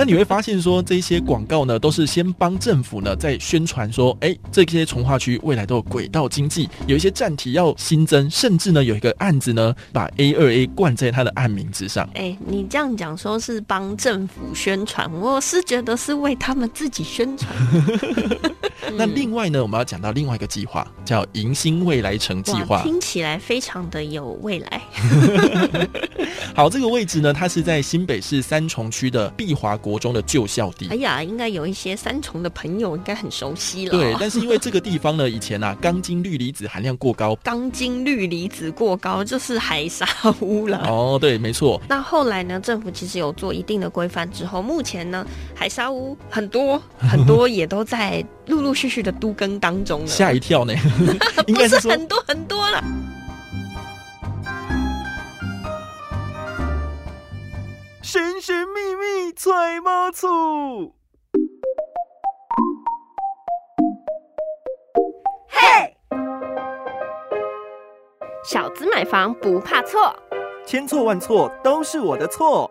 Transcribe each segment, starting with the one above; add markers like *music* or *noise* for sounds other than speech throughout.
那你会发现说，这些广告呢，都是先帮政府呢在宣传说，哎，这些从化区未来都有轨道经济，有一些站体要新增，甚至呢有一个案子呢，把 A 二 A 冠在它的案名之上。哎，你这样讲说是帮政府宣传，我是觉得是为他们自己宣传。*laughs* 那另外呢，我们要讲到另外一个计划，叫迎新未来城计划，听起来非常的有未来。*laughs* 好，这个位置呢，它是在新北市三重区的碧华国中的旧校地。哎呀，应该有一些三重的朋友应该很熟悉了。对，但是因为这个地方呢，以前啊，钢筋氯离子含量过高，钢筋氯离子过高就是海沙屋了。*laughs* 哦，对，没错。那后来呢，政府其实有做一定的规范之后，目前呢，海沙屋很多很多也都在陆陆续续的都更当中了。吓一跳呢，*laughs* 应该是很多很多了。神神秘秘揣猫醋，嘿，小子买房不怕错，千错万错都是我的错。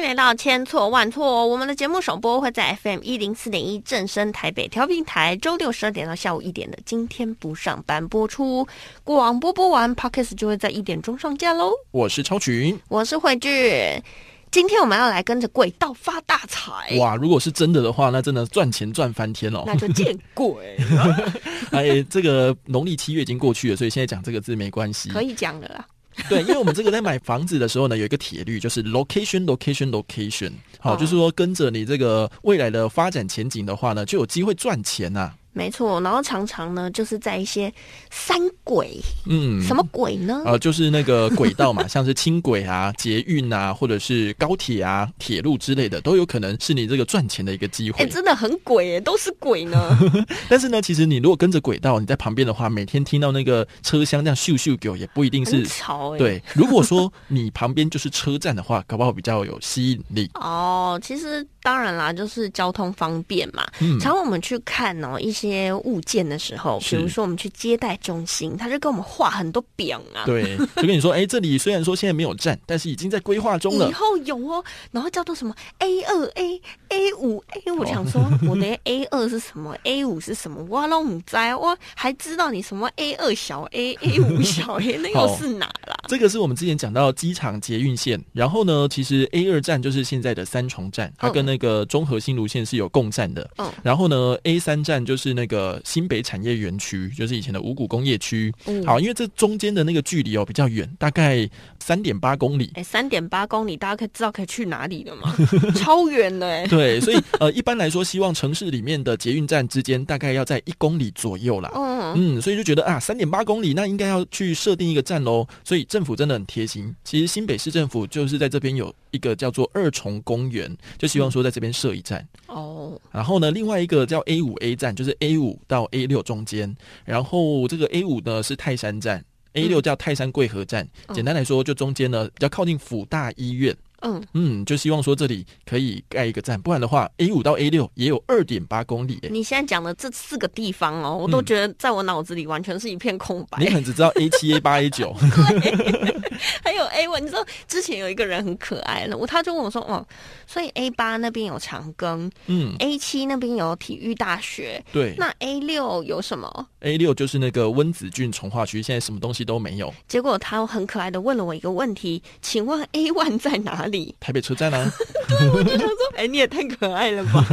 欢迎来到千错万错，我们的节目首播会在 FM 一零四点一正声台北调频台，周六十二点到下午一点的。今天不上班播出，广播播完，Podcast 就会在一点钟上架喽。我是超群，我是慧聚，今天我们要来跟着轨道发大财。哇，如果是真的的话，那真的赚钱赚翻天哦。那就见鬼！*laughs* 哎，这个农历七月已经过去了，所以现在讲这个字没关系，可以讲了啦。*laughs* 对，因为我们这个在买房子的时候呢，有一个铁律，就是 location location location，好，就是说跟着你这个未来的发展前景的话呢，就有机会赚钱呐。没错，然后常常呢，就是在一些三轨，嗯，什么轨呢？呃，就是那个轨道嘛，像是轻轨啊、捷运啊，或者是高铁啊、铁路之类的，都有可能是你这个赚钱的一个机会。哎，真的很鬼哎，都是鬼呢。*laughs* 但是呢，其实你如果跟着轨道，你在旁边的话，每天听到那个车厢这样咻咻狗，也不一定是潮。对，如果说你旁边就是车站的话，搞不好比较有吸引力。哦，其实当然啦，就是交通方便嘛。嗯，常我们去看哦一些。些物件的时候，比如说我们去接待中心，他就跟我们画很多表啊。对，就跟你说，哎，这里虽然说现在没有站，但是已经在规划中了。以后有哦，然后叫做什么 A 二 A A 五 A，我想说，我连 A 二是什么，A 五是什么，我都不在我还知道你什么 A 二小 A A 五小 A，*laughs* 那又是哪啦？这个是我们之前讲到机场捷运线，然后呢，其实 A 二站就是现在的三重站，它跟那个中和新路线是有共站的。嗯，然后呢，A 三站就是。那个新北产业园区，就是以前的五股工业区。好，因为这中间的那个距离哦比较远，大概三点八公里。哎，三点八公里，大家可以知道可以去哪里了吗？*laughs* 超远的哎。对，所以呃，一般来说，希望城市里面的捷运站之间大概要在一公里左右啦。嗯嗯，所以就觉得啊，三点八公里，那应该要去设定一个站喽。所以政府真的很贴心。其实新北市政府就是在这边有一个叫做二重公园，就希望说在这边设一站。哦。然后呢，另外一个叫 A 五 A 站，就是。A 五到 A 六中间，然后这个 A 五呢是泰山站，A 六叫泰山贵和站。简单来说，就中间呢比较靠近辅大医院。嗯嗯，就希望说这里可以盖一个站，不然的话，A 五到 A 六也有二点八公里。你现在讲的这四个地方哦，我都觉得在我脑子里完全是一片空白。你可能只知道 A 七、A 八、A 九，*laughs* 还有 A one。你知道之前有一个人很可爱了，我他就问我说：“哦，所以 A 八那边有长庚，嗯，A 七那边有体育大学，对，那 A 六有什么？A 六就是那个温子俊从化区，现在什么东西都没有。结果他很可爱的问了我一个问题，请问 A one 在哪里？”台北车站啊，*laughs* 对，我就想说，*laughs* 哎，你也太可爱了吧！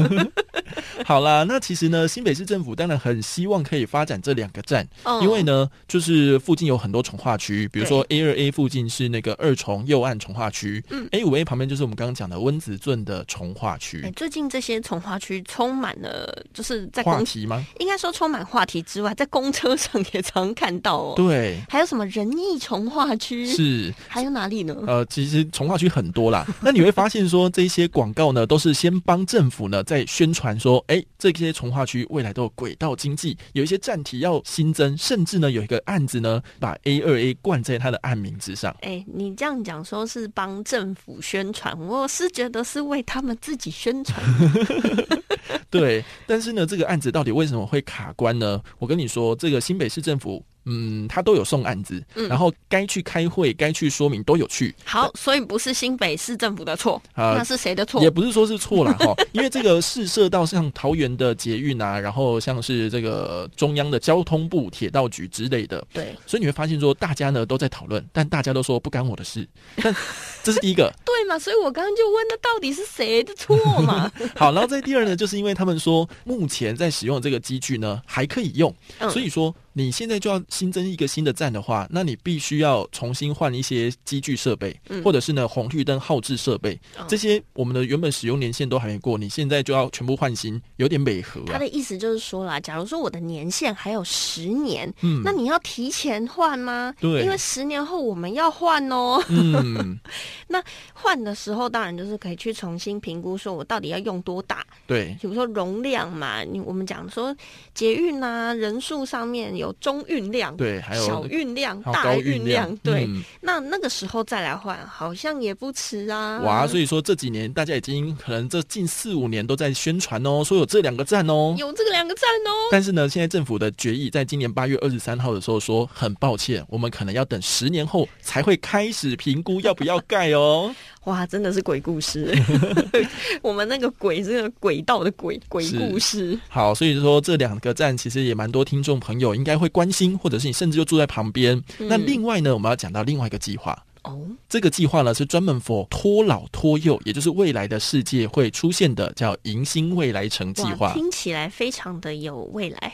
*laughs* 好啦，那其实呢，新北市政府当然很希望可以发展这两个站，哦因为呢，就是附近有很多从化区，比如说 A 二 A 附近是那个二重右岸从化区，嗯，A 五 A 旁边就是我们刚刚讲的温子圳的从化区。哎，最近这些从化区充满了，就是在话题吗？应该说充满话题之外，在公车上也常看到哦。对，还有什么仁义从化区？是，还有哪里呢？呃，其实从化区很多啦。*laughs* 那你会发现说，这些广告呢，都是先帮政府呢在宣传说，哎，这些从化区未来都有轨道经济，有一些站体要新增，甚至呢有一个案子呢，把 A 二 A 冠在它的案名之上。哎，你这样讲说是帮政府宣传，我是觉得是为他们自己宣传。*laughs* 对，但是呢，这个案子到底为什么会卡关呢？我跟你说，这个新北市政府。嗯，他都有送案子，然后该去开会、该去说明都有去。好，所以不是新北市政府的错，那是谁的错？也不是说是错了 *laughs* 哈，因为这个试射到像桃园的捷运啊，然后像是这个中央的交通部铁道局之类的，对，所以你会发现说大家呢都在讨论，但大家都说不干我的事。但 *laughs* 这是第一个，对嘛？所以我刚刚就问，那到底是谁的错嘛？*laughs* 好，然后在第二呢，就是因为他们说目前在使用这个机具呢还可以用，所以说。你现在就要新增一个新的站的话，那你必须要重新换一些机具设备，或者是呢红绿灯耗制设备，这些我们的原本使用年限都还没过，你现在就要全部换新，有点违和。他的意思就是说啦，假如说我的年限还有十年，嗯，那你要提前换吗？对，因为十年后我们要换哦。嗯，*laughs* 那换的时候当然就是可以去重新评估，说我到底要用多大？对，比如说容量嘛，你我们讲说捷运啊，人数上面有。中运量对，还有小运量、大运量对，那那个时候再来换，好像也不迟啊。哇，所以说这几年大家已经可能这近四五年都在宣传哦，说有这两个站哦，有这个两个站哦。但是呢，现在政府的决议在今年八月二十三号的时候说，很抱歉，我们可能要等十年后才会开始评估要不要盖哦。哇，真的是鬼故事！*laughs* 我们那个鬼这个轨道的鬼鬼故事。好，所以说这两个站其实也蛮多听众朋友应该会关心，或者是你甚至就住在旁边。那另外呢，我们要讲到另外一个计划。哦，这个计划呢是专门 for 托老托幼，也就是未来的世界会出现的，叫迎新未来城计划。听起来非常的有未来。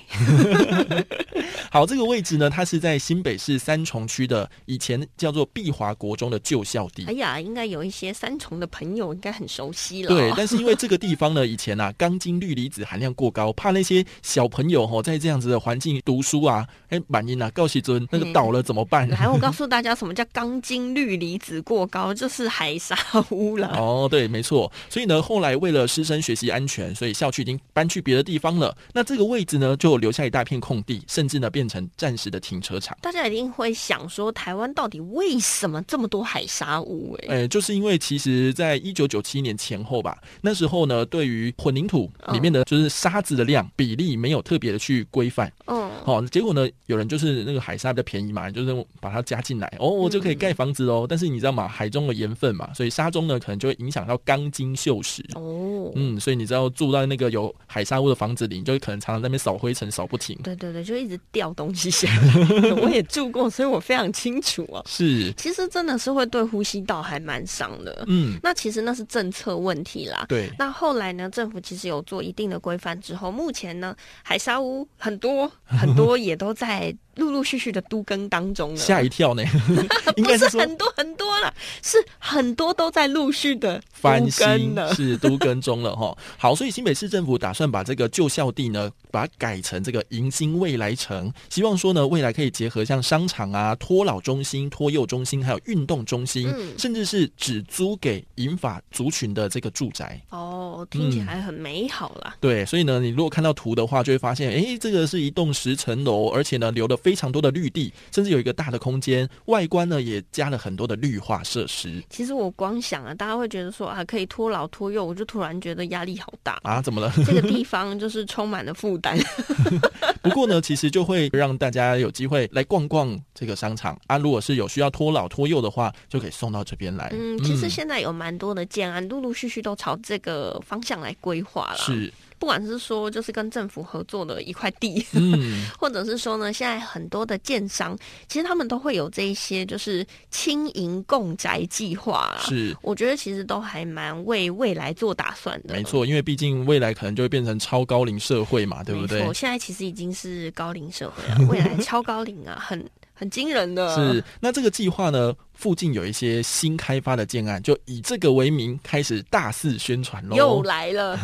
*laughs* 好，这个位置呢，它是在新北市三重区的以前叫做碧华国中的旧校地。哎呀，应该有一些三重的朋友应该很熟悉了。对，但是因为这个地方呢，以前啊，钢筋氯离子含量过高，怕那些小朋友哈在这样子的环境读书啊，哎，满音啊，告喜尊那个倒了怎么办？来，我告诉大家什么叫钢筋氯。氯离子过高就是海沙污染。哦，对，没错。所以呢，后来为了师生学习安全，所以校区已经搬去别的地方了。那这个位置呢，就留下一大片空地，甚至呢变成暂时的停车场。大家一定会想说，台湾到底为什么这么多海沙污？哎，就是因为其实在一九九七年前后吧，那时候呢，对于混凝土里面的就是沙子的量比例没有特别的去规范。嗯，好，结果呢，有人就是那个海沙比较便宜嘛，就是把它加进来，哦，我就可以盖房子喽。但是你知道吗？海中的盐分嘛，所以沙中呢可能就会影响到钢筋锈蚀。哦，嗯，所以你知道住在那个有海沙屋的房子里，你就可能常常在那边扫灰尘扫不停。对对对，就一直掉东西下来。*laughs* 我也住过，所以我非常清楚啊。是，其实真的是会对呼吸道还蛮伤的。嗯，那其实那是政策问题啦。对。那后来呢，政府其实有做一定的规范之后，目前呢，海沙屋很多很多也都在。陆陆续续的都更当中了，吓一跳呢，*laughs* 不是很多很多了，是很多都在陆续的翻新了，是都更中了哈。好，所以新北市政府打算把这个旧校地呢，把它改成这个迎新未来城，希望说呢，未来可以结合像商场啊、托老中心、托幼中心，还有运动中心，甚至是只租给银发族群的这个住宅。哦，听起来很美好啦。对，所以呢，你如果看到图的话，就会发现，哎，这个是一栋十层楼，而且呢，留的。非常多的绿地，甚至有一个大的空间，外观呢也加了很多的绿化设施。其实我光想啊，大家会觉得说啊，可以托老托幼，我就突然觉得压力好大啊！怎么了？这个地方就是充满了负担。*laughs* *laughs* 不过呢，其实就会让大家有机会来逛逛这个商场啊。如果是有需要托老托幼的话，就可以送到这边来。嗯，其实现在有蛮多的建案，陆陆续续都朝这个方向来规划了。是。不管是说就是跟政府合作的一块地，嗯，*laughs* 或者是说呢，现在很多的建商，其实他们都会有这一些就是轻盈共宅计划。是，我觉得其实都还蛮为未来做打算的。没错，因为毕竟未来可能就会变成超高龄社会嘛，对不对？现在其实已经是高龄社会了，未来超高龄啊，很。很惊人的是，那这个计划呢，附近有一些新开发的建案，就以这个为名开始大肆宣传喽。又来了，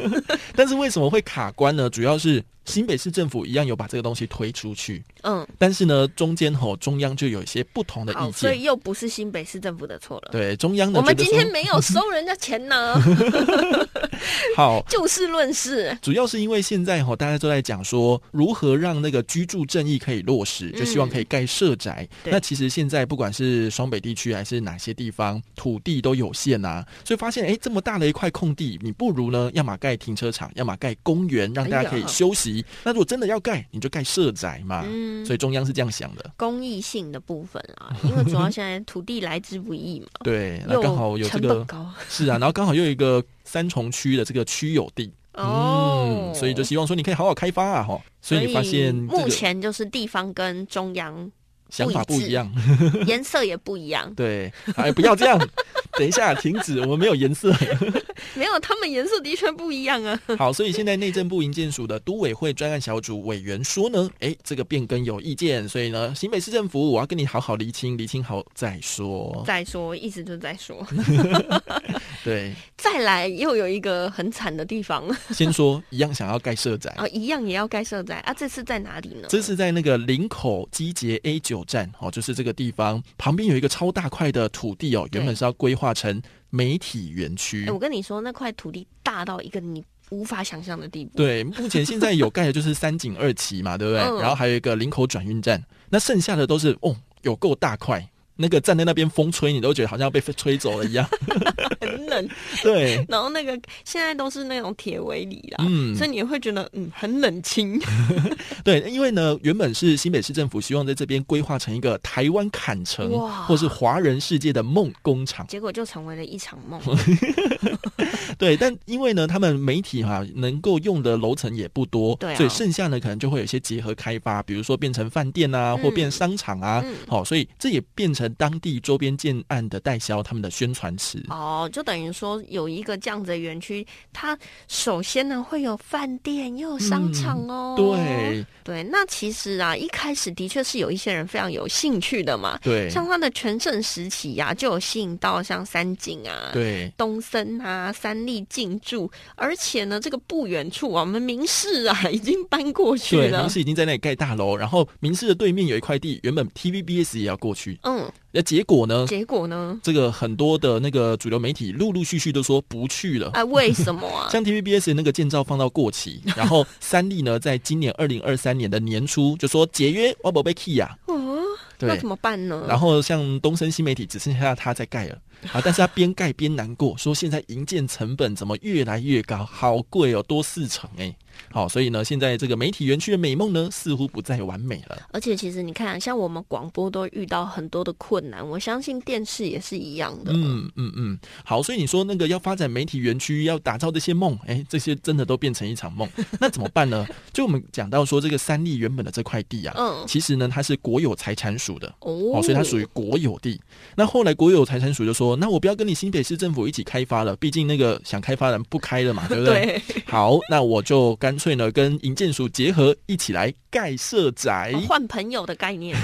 *laughs* 但是为什么会卡关呢？主要是。新北市政府一样有把这个东西推出去，嗯，但是呢，中间吼中央就有一些不同的意见，所以又不是新北市政府的错了。对，中央的我们今天没有收人家钱呢。*laughs* 好，*laughs* 就事论事，主要是因为现在吼大家都在讲说如何让那个居住正义可以落实，就希望可以盖社宅。那其实现在不管是双北地区还是哪些地方，土地都有限啊，所以发现哎这么大的一块空地，你不如呢要么盖停车场，要么盖公园，让大家可以休息。西。那如果真的要盖，你就盖社宅嘛。嗯，所以中央是这样想的，公益性的部分啊，因为主要现在土地来之不易嘛。*laughs* 对，那刚好有这个 *laughs* 是啊，然后刚好又有一个三重区的这个区有地。哦，所以就希望说你可以好好开发啊，哈。所以你发现目前就是地方跟中央想法不一样，*laughs* 颜色也不一样。对，哎，不要这样，*laughs* 等一下停止，我们没有颜色，*laughs* 没有，他们颜色的确不一样啊。好，所以现在内政部营建署的都委会专案小组委员说呢，哎，这个变更有意见，所以呢，新北市政府我要跟你好好厘清，厘清好再说，再说，一直就在说。对，再来又有一个很惨的地方。先说一样想要盖社宅啊，一样也要盖社宅啊。这次在哪里呢？这是在那个林口基捷 A 九站哦，就是这个地方旁边有一个超大块的土地哦，原本是要规划成媒体园区。我跟你说，那块土地大到一个你无法想象的地步。对，目前现在有盖的就是三井二期嘛，对不对？然后还有一个林口转运站，那剩下的都是哦，有够大块。那个站在那边风吹，你都觉得好像被吹走了一样，*laughs* 很冷。对，然后那个现在都是那种铁围篱啦，嗯，所以你会觉得嗯很冷清。*laughs* 对，因为呢，原本是新北市政府希望在这边规划成一个台湾砍城，或是华人世界的梦工厂，结果就成为了一场梦。*laughs* 对，但因为呢，他们媒体哈能够用的楼层也不多，对，所以剩下呢可能就会有一些结合开发，比如说变成饭店啊，或变商场啊，好，所以这也变成。当地周边建案的代销，他们的宣传词哦，就等于说有一个这样子的园区，它首先呢会有饭店，又有商场哦。对对，那其实啊，一开始的确是有一些人非常有兴趣的嘛。对，像它的全盛时期呀，就有吸引到像三井啊、对东森啊、三立进驻，而且呢，这个不远处啊，我们明市啊已经搬过去了，明市已经在那里盖大楼，然后明市的对面有一块地，原本 TVBS 也要过去，嗯。那结果呢？结果呢？这个很多的那个主流媒体陆陆续续都说不去了。啊，为什么啊？*laughs* 像 TVBS 那个建造放到过期，*laughs* 然后三立呢，在今年二零二三年的年初就说解约，我不被 key 呀。哦，那怎么办呢？然后像东森新媒体只剩下他在盖了啊，但是他边盖边难过，说现在营建成本怎么越来越高，好贵哦，多四成哎。好，所以呢，现在这个媒体园区的美梦呢，似乎不再完美了。而且，其实你看，像我们广播都遇到很多的困难，我相信电视也是一样的。嗯嗯嗯。好，所以你说那个要发展媒体园区，要打造这些梦，哎，这些真的都变成一场梦。*laughs* 那怎么办呢？就我们讲到说，这个三立原本的这块地啊，嗯，其实呢，它是国有财产属的哦，所以它属于国有地。那后来国有财产署就说，那我不要跟你新北市政府一起开发了，毕竟那个想开发人不开了嘛，对不对？*laughs* 好，那我就干脆呢，跟营建署结合一起来盖社宅，换朋友的概念。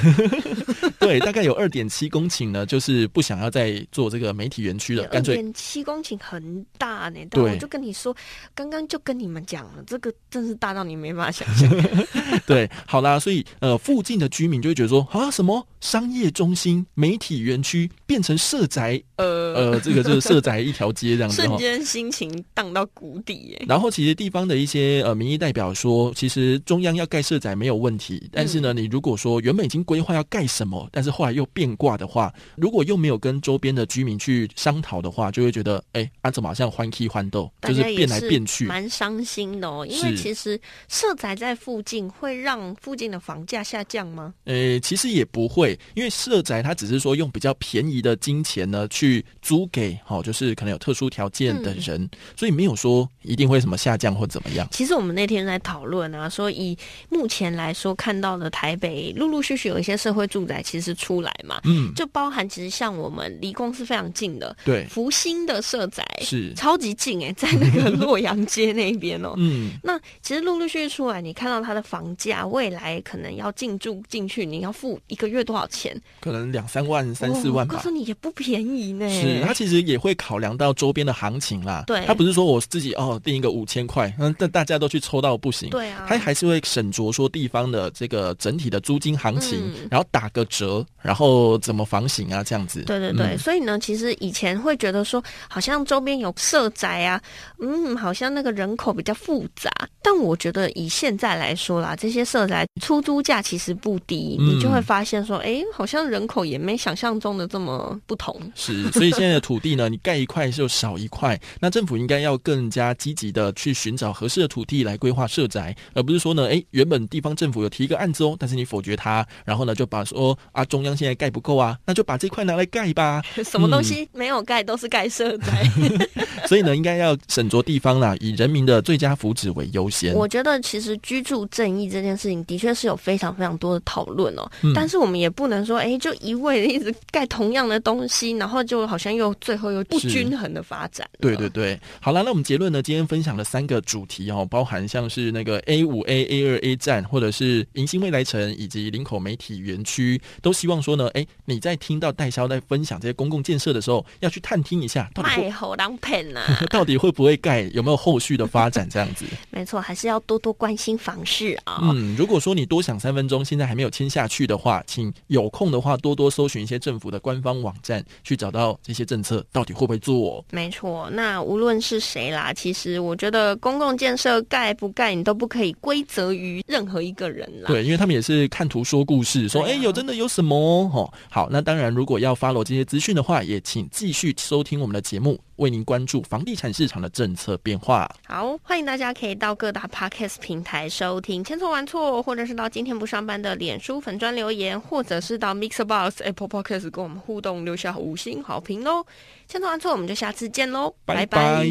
*laughs* 对，大概有二点七公顷呢，就是不想要再做这个媒体园区了，干脆。点七公顷很大呢，对，我就跟你说，刚刚就跟你们讲了，这个真是大到你没法想象。*laughs* 对，好啦，所以呃，附近的居民就会觉得说啊，什么商业中心、媒体园区变成社宅，呃呃，这个就是社宅一条街这样子，*laughs* 瞬间心情荡到谷底。然后其实地方的一些呃民意代表说，其实中央要盖社宅没有问题，但是呢，你如果说原本已经规划要盖什么，但是后来又变卦的话，如果又没有跟周边的居民去商讨的话，就会觉得哎，啊怎么好像欢 K 欢斗，就是变来变去，蛮伤心的哦。因为其实社宅在附近会让附近的房价下降吗？呃，其实也不会，因为社宅它只是说用比较便宜的金钱呢去租给好，就是可能有特殊条件的人，所以没有说一定会什么下降或怎么样。其实我们那天在讨论啊，说以目前来说看到的台北陆陆续续有一些社会住宅其实出来嘛，嗯，就包含其实像我们离公司非常近的，对，福星的社宅是超级近哎，*laughs* 在那个洛阳街那边哦，嗯，那其实陆陆续续出来，你看到它的房价未来可能要进驻进去，你要付一个月多少钱？可能两三万、三四万吧。告诉你也不便宜呢。是，它其实也会考量到周边的行情啦。对，它不是说我自己哦定一个五千块，嗯，但大家都去抽到不行。对啊，他还是会审酌说地方的这个整体的租金行情，然后打个折，然后怎么房型啊这样子。对对对，所以呢，其实以前会觉得说，好像周边有社宅啊，嗯，好像那个人口比较复杂。但我觉得以现在来说啦，这些社宅出租价其实不低，你就会发现说，哎，好像人口也没想象中的这么不同。是，所以现在的土地呢，你盖一块就少一块。那政府应该要更加积极的去寻找合适的土地来规划社宅，而不是说呢，哎，原本地方政府有提一个案子哦，但是你否决它，然后呢就把说啊中央现在盖不够啊，那就把这块拿来盖吧。*laughs* 什么东西没有盖都是盖社宅。*laughs* 所以呢，应该要审酌地方啦，以人民的最佳福祉为优先。我觉得其实居住正义这件事情的确是有非常非常多的讨论哦，但是我们也不能说，哎，就一味的一直盖同样的东西，然后就好像又最后又不均衡的发展。对对对，好了，那我们结论呢？今天分享了三个主题哦，包含像是那个 A 五 A、A 二 A 站，或者是迎新未来城以及林口媒体园区，都希望说呢，哎，你在听到代销在分享这些公共建设的时候，要去探听一下，到底好当骗呐，*laughs* 到底会不会盖，有没有后续的发展这样子？*laughs* 没错，还是要多多关心房事啊。嗯，如果说你多想三分钟，现在还没有签下去的话，请有空的话多多搜寻一些政府的官方网站，去找到这些政策到底会不会做。没错，那无论是谁啦，其实我觉得公共建设盖不盖，你都不可以归责于任何一个人啦。对，因为他们也是看图说故事，说哎有真的有什么哦。好，那当然如果要 follow 这些资讯的话，也请继续收听我们的节目。为您关注房地产市场的政策变化。好，欢迎大家可以到各大 podcast 平台收听《千错万错》，或者是到今天不上班的脸书粉砖留言，或者是到 Mixer Box Apple Podcast 跟我们互动，留下五星好评哦。千错万错，我们就下次见喽，拜拜。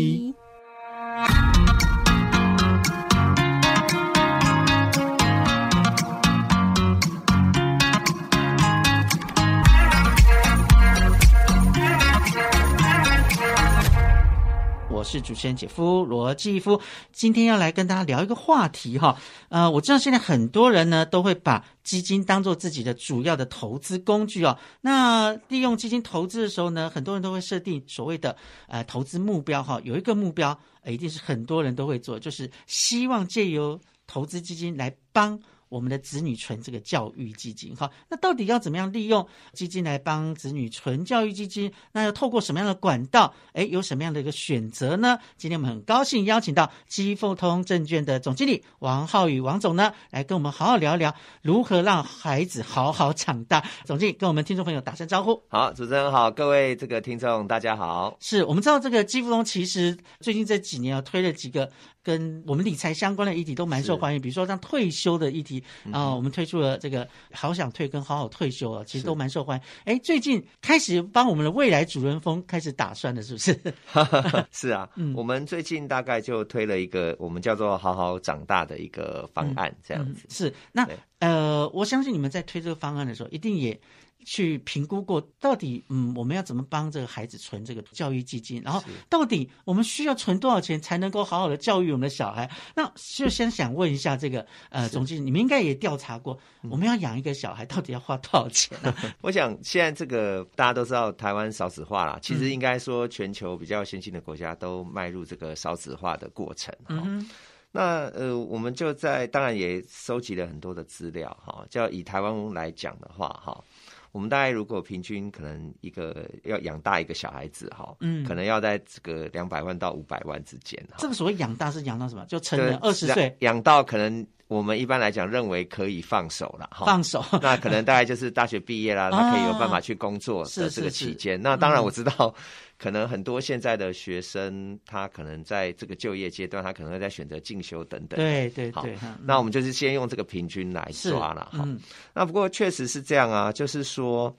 我是主持人姐夫罗继夫，今天要来跟大家聊一个话题哈。呃，我知道现在很多人呢都会把基金当做自己的主要的投资工具哦。那利用基金投资的时候呢，很多人都会设定所谓的呃投资目标哈。有一个目标，一定是很多人都会做，就是希望借由投资基金来帮。我们的子女存这个教育基金，好，那到底要怎么样利用基金来帮子女存教育基金？那要透过什么样的管道？哎，有什么样的一个选择呢？今天我们很高兴邀请到基富通证券的总经理王浩宇王总呢，来跟我们好好聊一聊如何让孩子好好长大。总经理跟我们听众朋友打声招呼。好，主持人好，各位这个听众大家好。是我们知道这个基富通其实最近这几年啊推了几个。跟我们理财相关的议题都蛮受欢迎，比如说像退休的议题啊，我们推出了这个“好想退”跟“好好退休”啊，其实都蛮受欢迎。哎，最近开始帮我们的未来主人翁开始打算了，是不是？*laughs* 是啊，*laughs* 嗯我们最近大概就推了一个我们叫做“好好长大”的一个方案，这样子。是那呃，我相信你们在推这个方案的时候，一定也。去评估过，到底嗯，我们要怎么帮这个孩子存这个教育基金？然后到底我们需要存多少钱才能够好好的教育我们的小孩？那就先想问一下这个呃，总经理，你们应该也调查过，我们要养一个小孩到底要花多少钱啊？*laughs* 我想现在这个大家都知道台湾少子化啦，其实应该说全球比较先进的国家都迈入这个少子化的过程。嗯，那呃，我们就在当然也收集了很多的资料哈，叫以台湾来讲的话哈。我们大概如果平均可能一个要养大一个小孩子哈，嗯，可能要在这个两百万到五百万之间。这个所谓养大是养到什么？就成人二十岁养到可能我们一般来讲认为可以放手了哈，放手。那可能大概就是大学毕业啦，*laughs* 他可以有办法去工作的这个期间。那当然我知道。可能很多现在的学生，他可能在这个就业阶段，他可能会在选择进修等等。对对对。那我们就是先用这个平均来抓了哈。那不过确实是这样啊，就是说，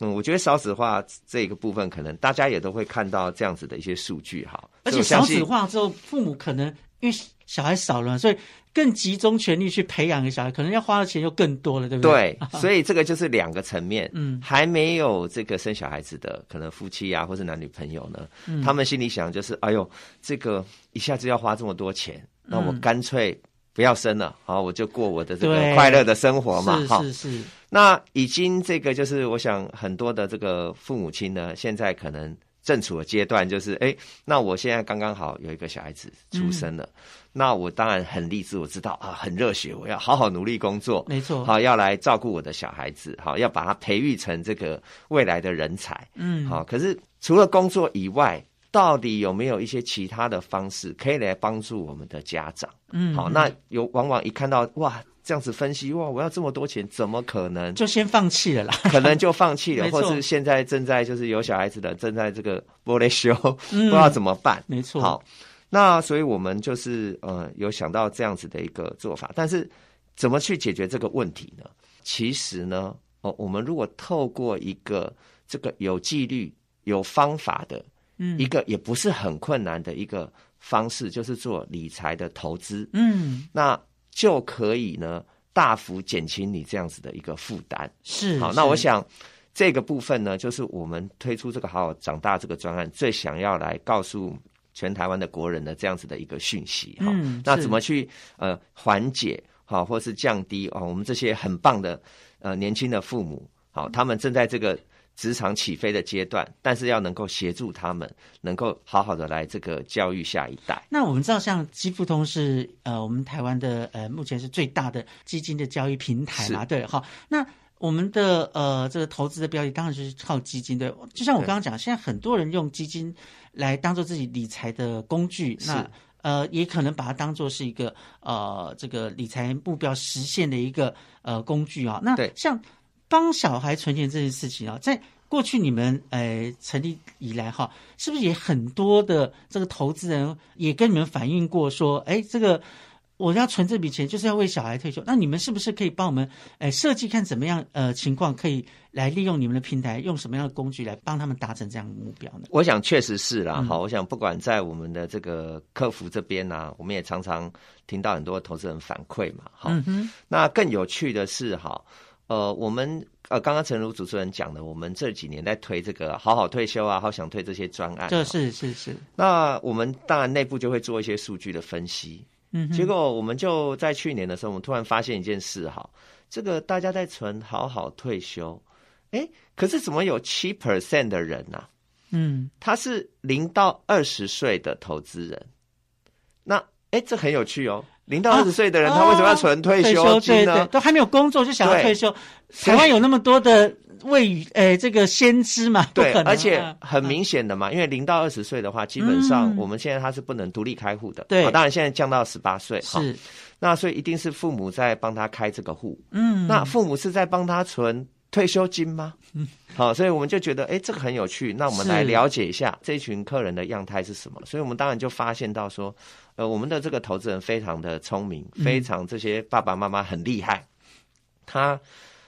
嗯，我觉得少子化这个部分，可能大家也都会看到这样子的一些数据哈。而且少子化之后，父母可能因为小孩少了，所以。更集中全力去培养一个小孩，可能要花的钱又更多了，对不对？对，*laughs* 所以这个就是两个层面。嗯，还没有这个生小孩子的，可能夫妻啊，或是男女朋友呢，嗯他们心里想就是，哎呦，这个一下子要花这么多钱，那我干脆不要生了，好，我就过我的这个快乐的生活嘛。是是是。那已经这个就是，我想很多的这个父母亲呢，现在可能正处的阶段就是，哎，那我现在刚刚好有一个小孩子出生了。那我当然很励志，我知道啊，很热血，我要好好努力工作，没错，好要来照顾我的小孩子，好要把他培育成这个未来的人才，嗯，好。可是除了工作以外，到底有没有一些其他的方式可以来帮助我们的家长？嗯，好，那有往往一看到哇。这样子分析哇，我要这么多钱，怎么可能？就先放弃了啦，可能就放弃了，*laughs* 或是现在正在就是有小孩子的，正在这个玻璃修，不知道怎么办。没错。好，那所以我们就是呃有想到这样子的一个做法，但是怎么去解决这个问题呢？其实呢，哦，我们如果透过一个这个有纪律、有方法的，嗯，一个也不是很困难的一个方式，就是做理财的投资，嗯，那。就可以呢，大幅减轻你这样子的一个负担。是好，那我想这个部分呢，就是我们推出这个好好长大这个专案，最想要来告诉全台湾的国人的这样子的一个讯息。哈，那怎么去呃缓解好，或是降低啊？我们这些很棒的呃年轻的父母，好，他们正在这个。职场起飞的阶段，但是要能够协助他们，能够好好的来这个教育下一代。那我们知道，像基富通是呃，我们台湾的呃，目前是最大的基金的交易平台嘛？对，好。那我们的呃，这个投资的标的当然就是靠基金，对。就像我刚刚讲，现在很多人用基金来当做自己理财的工具，那呃，也可能把它当做是一个呃，这个理财目标实现的一个呃工具啊。那像。帮小孩存钱这件事情啊，在过去你们呃成立以来哈，是不是也很多的这个投资人也跟你们反映过说，哎，这个我要存这笔钱就是要为小孩退休，那你们是不是可以帮我们哎设计看怎么样呃情况可以来利用你们的平台，用什么样的工具来帮他们达成这样的目标呢？我想确实是啦，好，我想不管在我们的这个客服这边呢，我们也常常听到很多投资人反馈嘛，好，那更有趣的是哈。呃，我们呃，刚刚陈如主持人讲的，我们这几年在推这个好好退休啊，好想退这些专案，这是是是。那我们当然内部就会做一些数据的分析，嗯，结果我们就在去年的时候，我们突然发现一件事哈，这个大家在存好好退休，哎，可是怎么有七 percent 的人呢？嗯，他是零到二十岁的投资人，那哎，这很有趣哦。零到二十岁的人，他为什么要存退休金呢？都还没有工作就想要退休。台湾有那么多的未雨，诶，这个先知嘛？对，而且很明显的嘛，因为零到二十岁的话，基本上我们现在他是不能独立开户的。对，当然现在降到十八岁。是，那所以一定是父母在帮他开这个户。嗯，那父母是在帮他存退休金吗？嗯，好，所以我们就觉得，哎，这个很有趣。那我们来了解一下这群客人的样态是什么。所以我们当然就发现到说。呃，我们的这个投资人非常的聪明，非常这些爸爸妈妈很厉害。他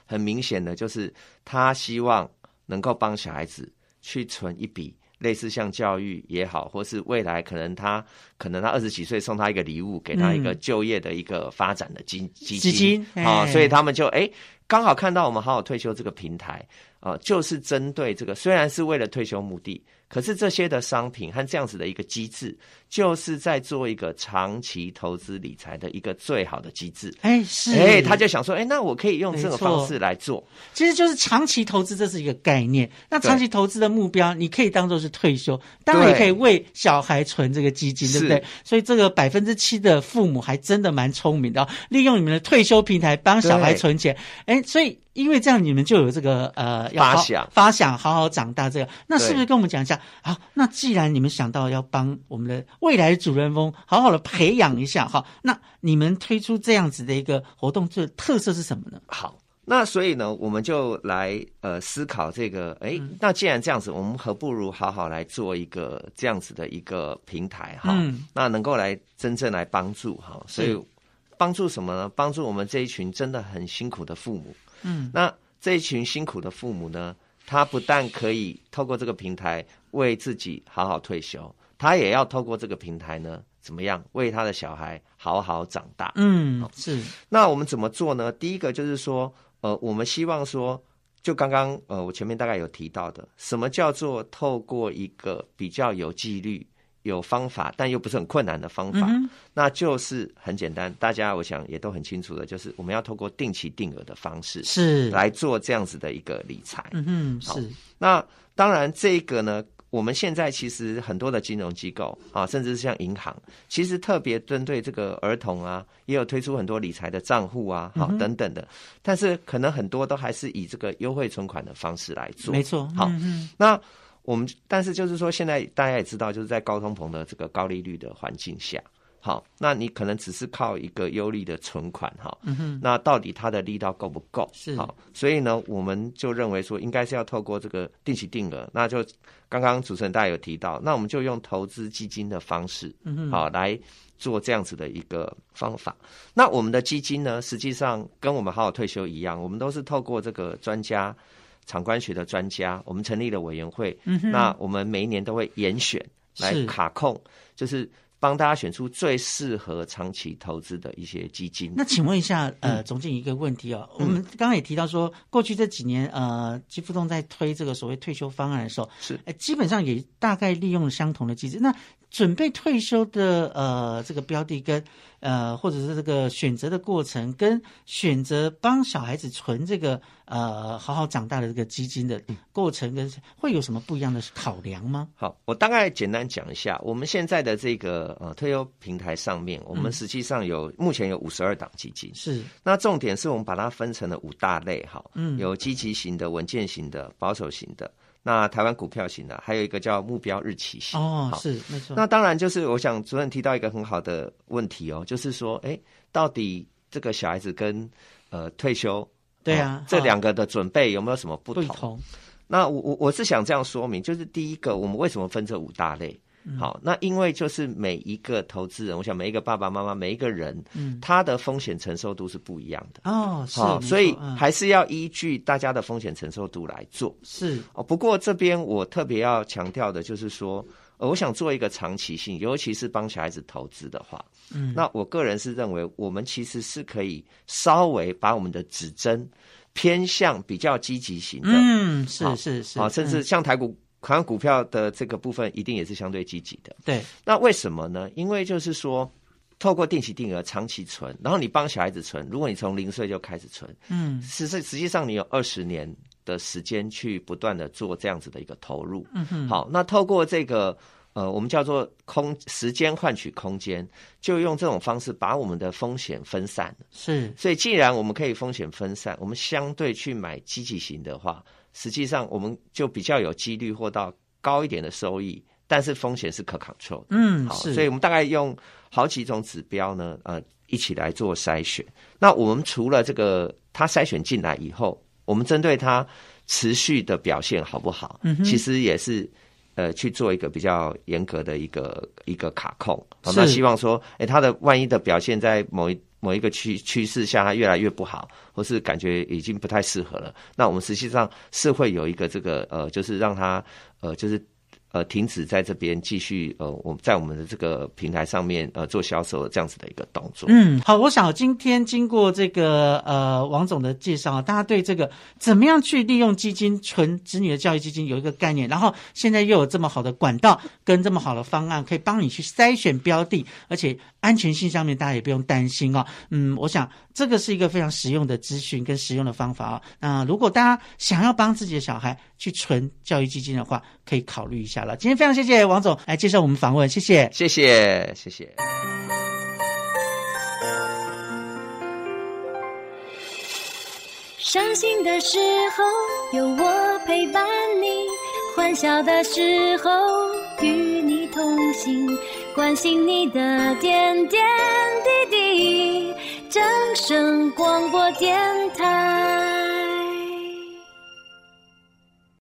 很明显的就是他希望能够帮小孩子去存一笔类似像教育也好，或是未来可能他可能他二十几岁送他一个礼物，给他一个就业的一个发展的基基金啊，所以他们就哎刚好看到我们好好退休这个平台啊，就是针对这个虽然是为了退休目的。可是这些的商品和这样子的一个机制，就是在做一个长期投资理财的一个最好的机制。哎，是，哎，他就想说，哎，那我可以用这个方式来做。其实就是长期投资，这是一个概念。那长期投资的目标，你可以当做是退休，当然也可以为小孩存这个基金，对不对？所以这个百分之七的父母还真的蛮聪明的，利用你们的退休平台帮小孩存钱。哎，所以。因为这样，你们就有这个呃，发想发想，好好长大。这个，那是不是跟我们讲一下？好，那既然你们想到要帮我们的未来主人翁好好的培养一下，哈，那你们推出这样子的一个活动，这特色是什么呢？好，那所以呢，我们就来呃思考这个，哎，那既然这样子，我们何不如好好来做一个这样子的一个平台，哈，那能够来真正来帮助哈，所以帮助什么呢？帮助我们这一群真的很辛苦的父母。嗯，那这一群辛苦的父母呢，他不但可以透过这个平台为自己好好退休，他也要透过这个平台呢，怎么样为他的小孩好好长大？嗯，是。那我们怎么做呢？第一个就是说，呃，我们希望说，就刚刚呃，我前面大概有提到的，什么叫做透过一个比较有纪律。有方法，但又不是很困难的方法，那就是很简单。大家我想也都很清楚的，就是我们要透过定期定额的方式是来做这样子的一个理财。嗯嗯，是。那当然，这个呢，我们现在其实很多的金融机构啊，甚至是像银行，其实特别针对这个儿童啊，也有推出很多理财的账户啊，好等等的。但是可能很多都还是以这个优惠存款的方式来做。没错。好，嗯那。我们但是就是说，现在大家也知道，就是在高通膨的这个高利率的环境下。好，那你可能只是靠一个优利的存款哈，那到底它的力道够不够？是好，所以呢，我们就认为说，应该是要透过这个定期定额，那就刚刚主持人大家有提到，那我们就用投资基金的方式，嗯好来做这样子的一个方法。那我们的基金呢，实际上跟我们好好退休一样，我们都是透过这个专家、场官学的专家，我们成立了委员会，那我们每一年都会严选来卡控，就是。帮大家选出最适合长期投资的一些基金。那请问一下，呃，总经理一个问题哦，我们刚刚也提到说，过去这几年，呃，基富通在推这个所谓退休方案的时候，是，基本上也大概利用相同的机制。那准备退休的呃这个标的跟呃或者是这个选择的过程，跟选择帮小孩子存这个呃好好长大的这个基金的过程，跟会有什么不一样的考量吗？好，我大概简单讲一下，我们现在的这个呃退休平台上面，我们实际上有目前有五十二档基金，是。那重点是我们把它分成了五大类，哈，嗯，有积极型的、稳健型的、保守型的。那台湾股票型的，还有一个叫目标日期型哦，是没错。那当然就是我想主任提到一个很好的问题哦，就是说，哎，到底这个小孩子跟呃退休对啊这两个的准备有没有什么不同？那我我我是想这样说明，就是第一个，我们为什么分这五大类？好，那因为就是每一个投资人，我想每一个爸爸妈妈，每一个人，嗯，他的风险承受度是不一样的。哦，是，所以还是要依据大家的风险承受度来做。是。哦，不过这边我特别要强调的就是说，我想做一个长期性，尤其是帮小孩子投资的话，嗯，那我个人是认为，我们其实是可以稍微把我们的指针偏向比较积极型的，嗯，是是是，啊，甚至像台股。可能股票的这个部分一定也是相对积极的。对，那为什么呢？因为就是说，透过定期定额长期存，然后你帮小孩子存，如果你从零岁就开始存，嗯，实实实际上你有二十年的时间去不断的做这样子的一个投入。嗯哼，好，那透过这个呃，我们叫做空时间换取空间，就用这种方式把我们的风险分散。是，所以既然我们可以风险分散，我们相对去买积极型的话。实际上，我们就比较有几率获到高一点的收益，但是风险是可 control 的。嗯，好，所以我们大概用好几种指标呢，呃，一起来做筛选。那我们除了这个，它筛选进来以后，我们针对它持续的表现好不好，嗯，其实也是呃去做一个比较严格的一个一个卡控。那希望说，哎，它的万一的表现在某一。某一个趋趋势下，它越来越不好，或是感觉已经不太适合了，那我们实际上是会有一个这个呃，就是让它呃，就是。呃，停止在这边继续呃，我们在我们的这个平台上面呃做销售这样子的一个动作。嗯，好，我想今天经过这个呃王总的介绍，大家对这个怎么样去利用基金存子女的教育基金有一个概念。然后现在又有这么好的管道跟这么好的方案，可以帮你去筛选标的，而且安全性上面大家也不用担心哦。嗯，我想这个是一个非常实用的资讯跟实用的方法啊。那如果大家想要帮自己的小孩去存教育基金的话，可以考虑一下了。今天非常谢谢王总来介绍我们访问，谢谢，谢谢，谢谢。伤心的时候有我陪伴你，欢笑的时候与你同行，关心你的点点滴滴。掌声广播电台。